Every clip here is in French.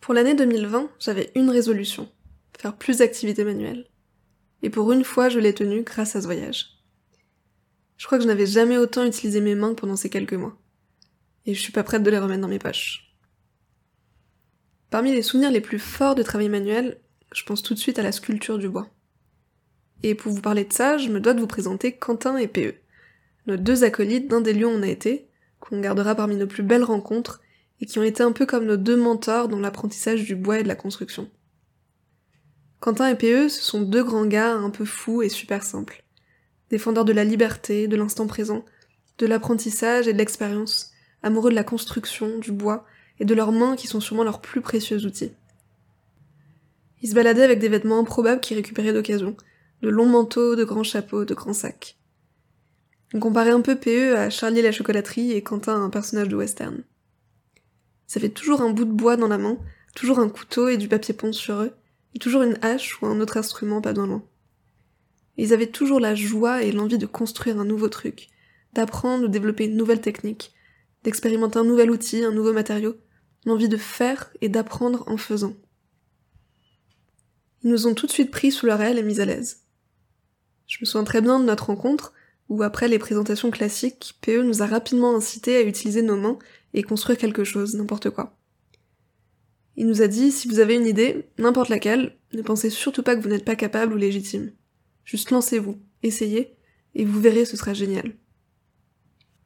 Pour l'année 2020, j'avais une résolution, faire plus d'activités manuelles. Et pour une fois, je l'ai tenue grâce à ce voyage. Je crois que je n'avais jamais autant utilisé mes mains pendant ces quelques mois. Et je suis pas prête de les remettre dans mes poches. Parmi les souvenirs les plus forts de travail manuel, je pense tout de suite à la sculpture du bois. Et pour vous parler de ça, je me dois de vous présenter Quentin et PE, nos deux acolytes d'un des lieux où on a été, qu'on gardera parmi nos plus belles rencontres, et qui ont été un peu comme nos deux mentors dans l'apprentissage du bois et de la construction. Quentin et PE, ce sont deux grands gars un peu fous et super simples. Défendeurs de la liberté, de l'instant présent, de l'apprentissage et de l'expérience, amoureux de la construction, du bois, et de leurs mains qui sont sûrement leurs plus précieux outils. Ils se baladaient avec des vêtements improbables qu'ils récupéraient d'occasion, de longs manteaux, de grands chapeaux, de grands sacs. On comparait un peu PE à Charlie la chocolaterie et Quentin à un personnage de western. Ça fait toujours un bout de bois dans la main, toujours un couteau et du papier ponce sur eux, et toujours une hache ou un autre instrument pas dans loin. Ils avaient toujours la joie et l'envie de construire un nouveau truc, d'apprendre ou développer une nouvelle technique, d'expérimenter un nouvel outil, un nouveau matériau, l'envie de faire et d'apprendre en faisant. Ils nous ont tout de suite pris sous leur aile et mis à l'aise. Je me souviens très bien de notre rencontre, où après les présentations classiques, PE nous a rapidement incité à utiliser nos mains et construire quelque chose, n'importe quoi. Il nous a dit, si vous avez une idée, n'importe laquelle, ne pensez surtout pas que vous n'êtes pas capable ou légitime. Juste lancez-vous, essayez, et vous verrez, ce sera génial.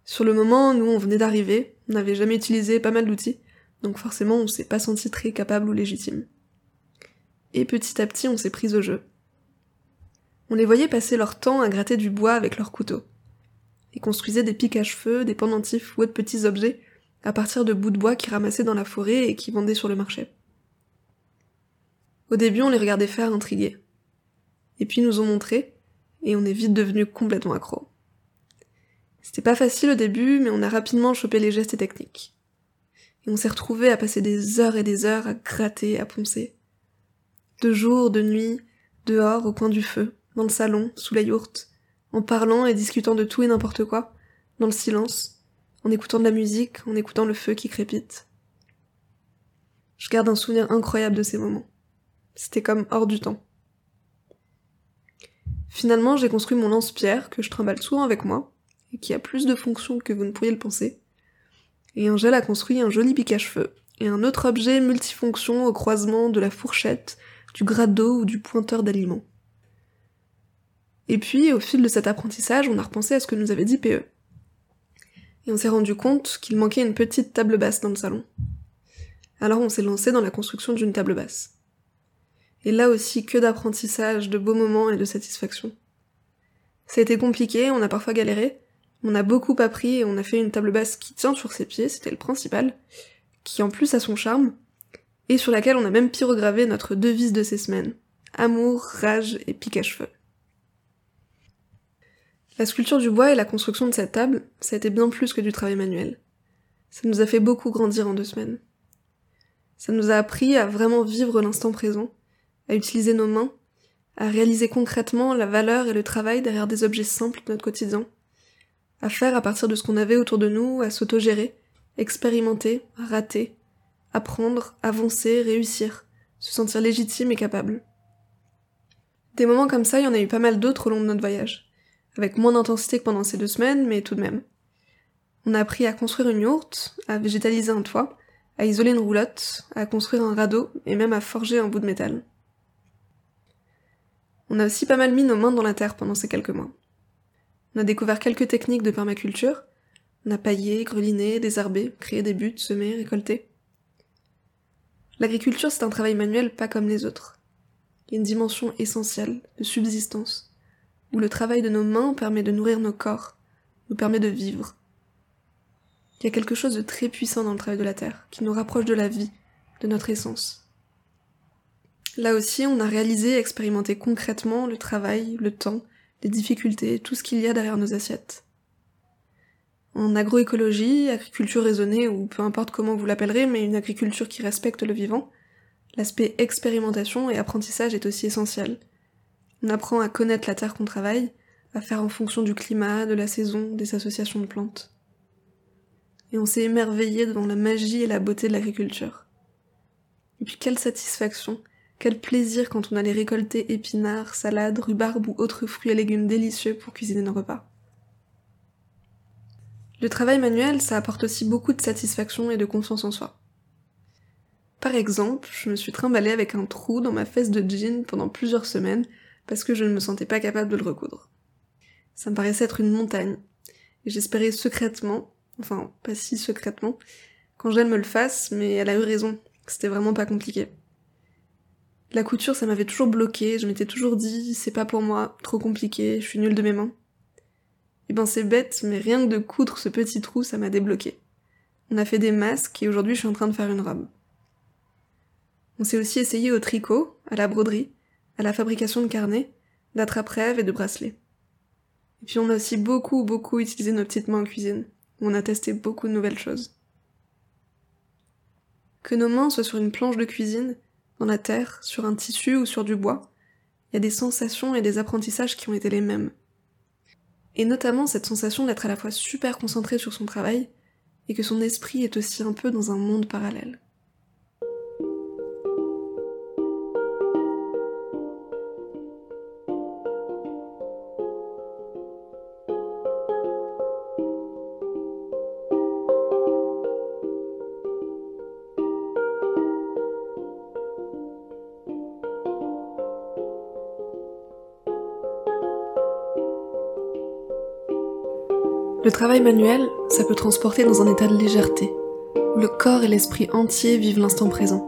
Sur le moment, nous, on venait d'arriver, on n'avait jamais utilisé pas mal d'outils, donc forcément, on s'est pas senti très capable ou légitime. Et petit à petit, on s'est pris au jeu. On les voyait passer leur temps à gratter du bois avec leurs couteaux. Ils construisaient des pics à cheveux, des pendentifs ou autres petits objets à partir de bouts de bois qu'ils ramassaient dans la forêt et qui vendaient sur le marché. Au début, on les regardait faire intrigués. Et puis ils nous ont montré, et on est vite devenus complètement accros. C'était pas facile au début, mais on a rapidement chopé les gestes et techniques. Et on s'est retrouvés à passer des heures et des heures à gratter, à poncer. De jour, de nuit, dehors, au coin du feu, dans le salon, sous la yourte, en parlant et discutant de tout et n'importe quoi, dans le silence, en écoutant de la musique, en écoutant le feu qui crépite. Je garde un souvenir incroyable de ces moments. C'était comme hors du temps. Finalement, j'ai construit mon lance-pierre que je trimballe souvent avec moi, et qui a plus de fonctions que vous ne pourriez le penser. Et Angèle a construit un joli pic à cheveux, et un autre objet multifonction au croisement de la fourchette, du d'eau ou du pointeur d'aliments. Et puis, au fil de cet apprentissage, on a repensé à ce que nous avait dit PE et on s'est rendu compte qu'il manquait une petite table basse dans le salon. Alors on s'est lancé dans la construction d'une table basse. Et là aussi que d'apprentissage, de beaux moments et de satisfaction. Ça a été compliqué, on a parfois galéré, on a beaucoup appris et on a fait une table basse qui tient sur ses pieds, c'était le principal, qui en plus a son charme, et sur laquelle on a même pyrogravé notre devise de ces semaines. Amour, rage et pique à cheveux. La sculpture du bois et la construction de cette table, ça a été bien plus que du travail manuel. Ça nous a fait beaucoup grandir en deux semaines. Ça nous a appris à vraiment vivre l'instant présent, à utiliser nos mains, à réaliser concrètement la valeur et le travail derrière des objets simples de notre quotidien, à faire à partir de ce qu'on avait autour de nous, à s'autogérer, expérimenter, rater, apprendre, avancer, réussir, se sentir légitime et capable. Des moments comme ça, il y en a eu pas mal d'autres au long de notre voyage avec moins d'intensité que pendant ces deux semaines, mais tout de même. On a appris à construire une yourte, à végétaliser un toit, à isoler une roulotte, à construire un radeau et même à forger un bout de métal. On a aussi pas mal mis nos mains dans la terre pendant ces quelques mois. On a découvert quelques techniques de permaculture, on a paillé, greliné, désherbé, créé des buts, semé, récolté. L'agriculture, c'est un travail manuel pas comme les autres. Il y a une dimension essentielle de subsistance où le travail de nos mains permet de nourrir nos corps, nous permet de vivre. Il y a quelque chose de très puissant dans le travail de la terre, qui nous rapproche de la vie, de notre essence. Là aussi, on a réalisé et expérimenté concrètement le travail, le temps, les difficultés, tout ce qu'il y a derrière nos assiettes. En agroécologie, agriculture raisonnée ou peu importe comment vous l'appellerez, mais une agriculture qui respecte le vivant, l'aspect expérimentation et apprentissage est aussi essentiel, on apprend à connaître la terre qu'on travaille, à faire en fonction du climat, de la saison, des associations de plantes. Et on s'est émerveillé devant la magie et la beauté de l'agriculture. Et puis quelle satisfaction, quel plaisir quand on allait récolter épinards, salades, rhubarbe ou autres fruits et légumes délicieux pour cuisiner nos repas. Le travail manuel, ça apporte aussi beaucoup de satisfaction et de confiance en soi. Par exemple, je me suis trimballée avec un trou dans ma fesse de jean pendant plusieurs semaines parce que je ne me sentais pas capable de le recoudre. Ça me paraissait être une montagne, et j'espérais secrètement, enfin pas si secrètement, qu'Angèle me le fasse, mais elle a eu raison, c'était vraiment pas compliqué. La couture, ça m'avait toujours bloqué, je m'étais toujours dit, c'est pas pour moi, trop compliqué, je suis nulle de mes mains. Et eh ben c'est bête, mais rien que de coudre ce petit trou, ça m'a débloqué. On a fait des masques et aujourd'hui je suis en train de faire une robe. On s'est aussi essayé au tricot, à la broderie, à la fabrication de carnets, d'attrape-rêves et de bracelets. Et puis on a aussi beaucoup, beaucoup utilisé nos petites mains en cuisine, où on a testé beaucoup de nouvelles choses. Que nos mains soient sur une planche de cuisine, dans la terre, sur un tissu ou sur du bois, il y a des sensations et des apprentissages qui ont été les mêmes. Et notamment cette sensation d'être à la fois super concentré sur son travail, et que son esprit est aussi un peu dans un monde parallèle. Le travail manuel, ça peut transporter dans un état de légèreté, où le corps et l'esprit entier vivent l'instant présent.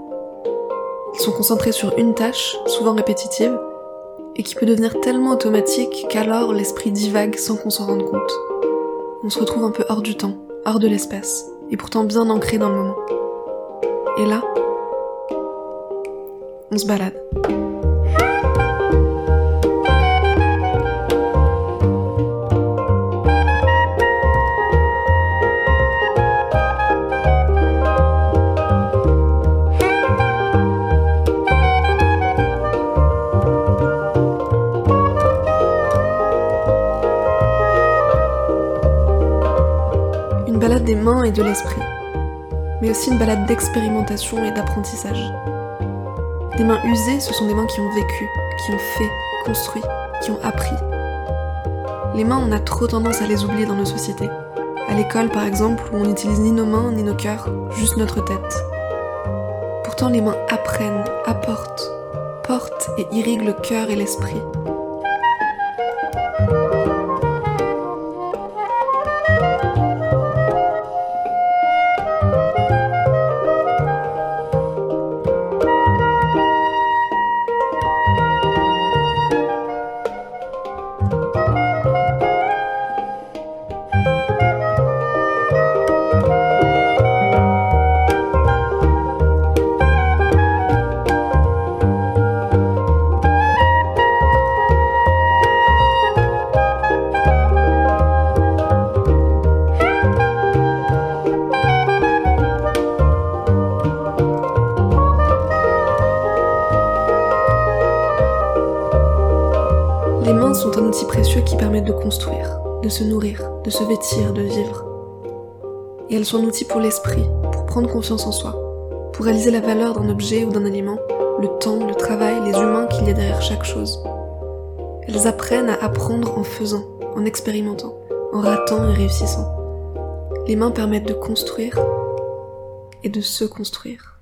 Ils sont concentrés sur une tâche, souvent répétitive, et qui peut devenir tellement automatique qu'alors l'esprit divague sans qu'on s'en rende compte. On se retrouve un peu hors du temps, hors de l'espace, et pourtant bien ancré dans le moment. Et là, on se balade. L'esprit, mais aussi une balade d'expérimentation et d'apprentissage. Des mains usées, ce sont des mains qui ont vécu, qui ont fait, construit, qui ont appris. Les mains, on a trop tendance à les oublier dans nos sociétés. À l'école, par exemple, où on n'utilise ni nos mains ni nos cœurs, juste notre tête. Pourtant, les mains apprennent, apportent, portent et irriguent le cœur et l'esprit. Sont un outil précieux qui permet de construire, de se nourrir, de se vêtir, de vivre. Et elles sont un outil pour l'esprit, pour prendre confiance en soi, pour réaliser la valeur d'un objet ou d'un aliment, le temps, le travail, les humains qu'il y a derrière chaque chose. Elles apprennent à apprendre en faisant, en expérimentant, en ratant et réussissant. Les mains permettent de construire et de se construire.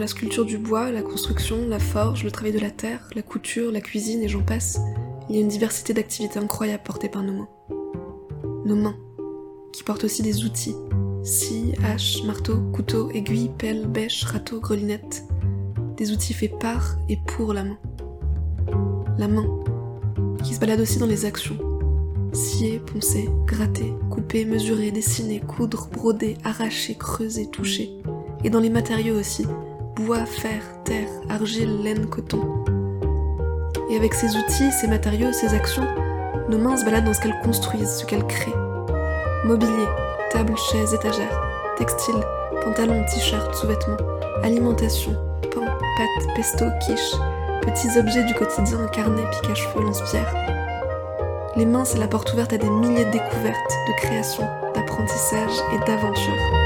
La sculpture du bois, la construction, la forge, le travail de la terre, la couture, la cuisine et j'en passe, il y a une diversité d'activités incroyables portées par nos mains. Nos mains, qui portent aussi des outils. Scie, hache, marteau, couteau, aiguille, pelle, bêche, râteau, grelinette. Des outils faits par et pour la main. La main, qui se balade aussi dans les actions. Scier, poncer, gratter, couper, mesurer, dessiner, coudre, broder, arracher, creuser, toucher. Et dans les matériaux aussi, bois, fer, terre, argile, laine, coton. Et avec ses outils, ses matériaux, ses actions, nos mains se baladent dans ce qu'elles construisent, ce qu'elles créent. Mobilier, table, chaises, étagères, textiles, pantalons, t-shirts, sous-vêtements, alimentation, pain, pâtes, pesto, quiche, petits objets du quotidien, carnet, pique à cheveux, lance-pierre. Les mains, c'est la porte ouverte à des milliers de découvertes, de créations, d'apprentissage et d'aventures.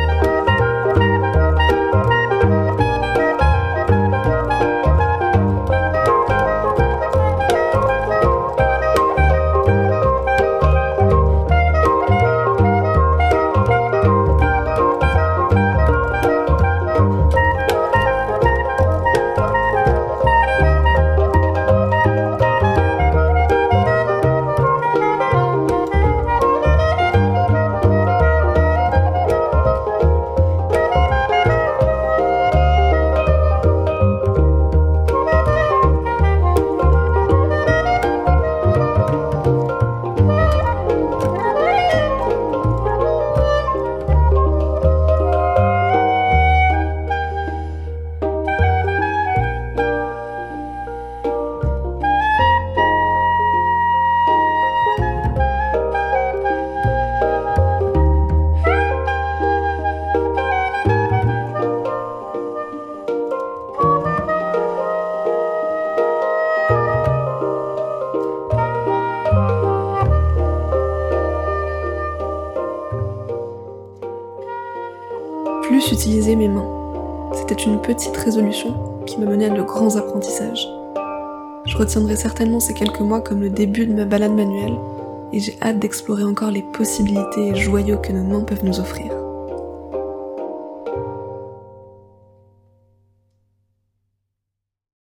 Plus utiliser mes mains. C'était une petite résolution qui m'a mené à de grands apprentissages. Je retiendrai certainement ces quelques mois comme le début de ma balade manuelle et j'ai hâte d'explorer encore les possibilités et que nos mains peuvent nous offrir.